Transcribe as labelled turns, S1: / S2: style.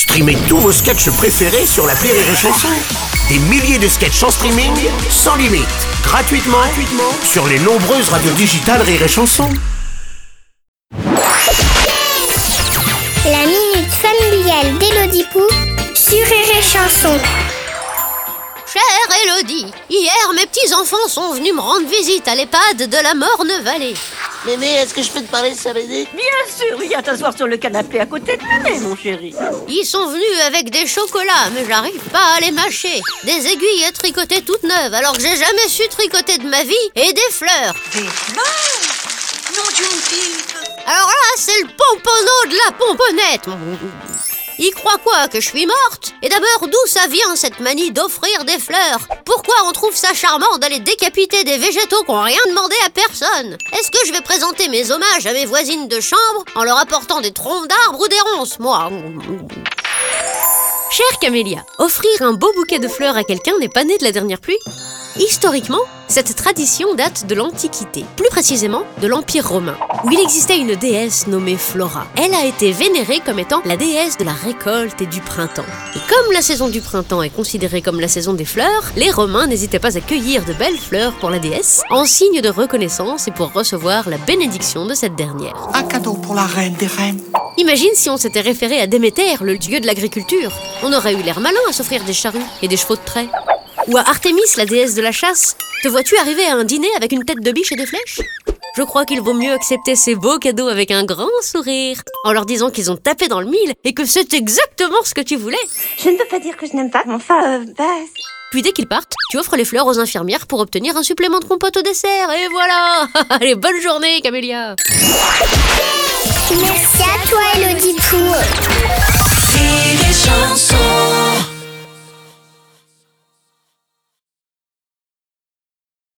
S1: Streamez tous vos sketchs préférés sur la Rire et Chanson. Des milliers de sketchs en streaming, sans limite, gratuitement, gratuitement sur les nombreuses radios digitales Rire et Chanson.
S2: La minute familiale d'Élodie Pou sur Rire et Chanson.
S3: Chère Elodie, hier mes petits-enfants sont venus me rendre visite à l'EHPAD de la Morne Vallée.
S4: Mémé, est-ce que je peux te parler de
S5: Bien sûr, viens t'asseoir sur le canapé à côté de Mémé, mon chéri.
S3: Ils sont venus avec des chocolats, mais j'arrive pas à les mâcher. Des aiguilles à tricoter toutes neuves, alors que j'ai jamais su tricoter de ma vie, et des fleurs.
S5: Des fleurs? Non, d'une pipe
S3: Alors là, c'est le pomponneau de la pomponnette. Il croit quoi Que je suis morte? Et d'abord, d'où ça vient cette manie d'offrir des fleurs? Pourquoi on trouve ça charmant d'aller décapiter des végétaux qui n'ont rien demandé à personne? Est-ce que je vais présenter mes hommages à mes voisines de chambre en leur apportant des troncs d'arbres ou des ronces, moi?
S6: Chère Camélia, offrir un beau bouquet de fleurs à quelqu'un n'est pas né de la dernière pluie? Historiquement, cette tradition date de l'Antiquité, plus précisément de l'Empire romain, où il existait une déesse nommée Flora. Elle a été vénérée comme étant la déesse de la récolte et du printemps. Et comme la saison du printemps est considérée comme la saison des fleurs, les Romains n'hésitaient pas à cueillir de belles fleurs pour la déesse, en signe de reconnaissance et pour recevoir la bénédiction de cette dernière.
S7: Un cadeau pour la reine des reines.
S6: Imagine si on s'était référé à Déméter, le dieu de l'agriculture. On aurait eu l'air malin à s'offrir des charrues et des chevaux de trait. Ou à Artémis, la déesse de la chasse. Te vois-tu arriver à un dîner avec une tête de biche et des flèches? Je crois qu'il vaut mieux accepter ces beaux cadeaux avec un grand sourire, en leur disant qu'ils ont tapé dans le mille et que c'est exactement ce que tu voulez.
S8: Je ne peux pas dire que je n'aime pas, mais enfin, euh, bah,
S6: Puis dès qu'ils partent, tu offres les fleurs aux infirmières pour obtenir un supplément de compote au dessert. Et voilà Allez, bonne journée, Camélia
S2: Merci à toi, Élodie Pou.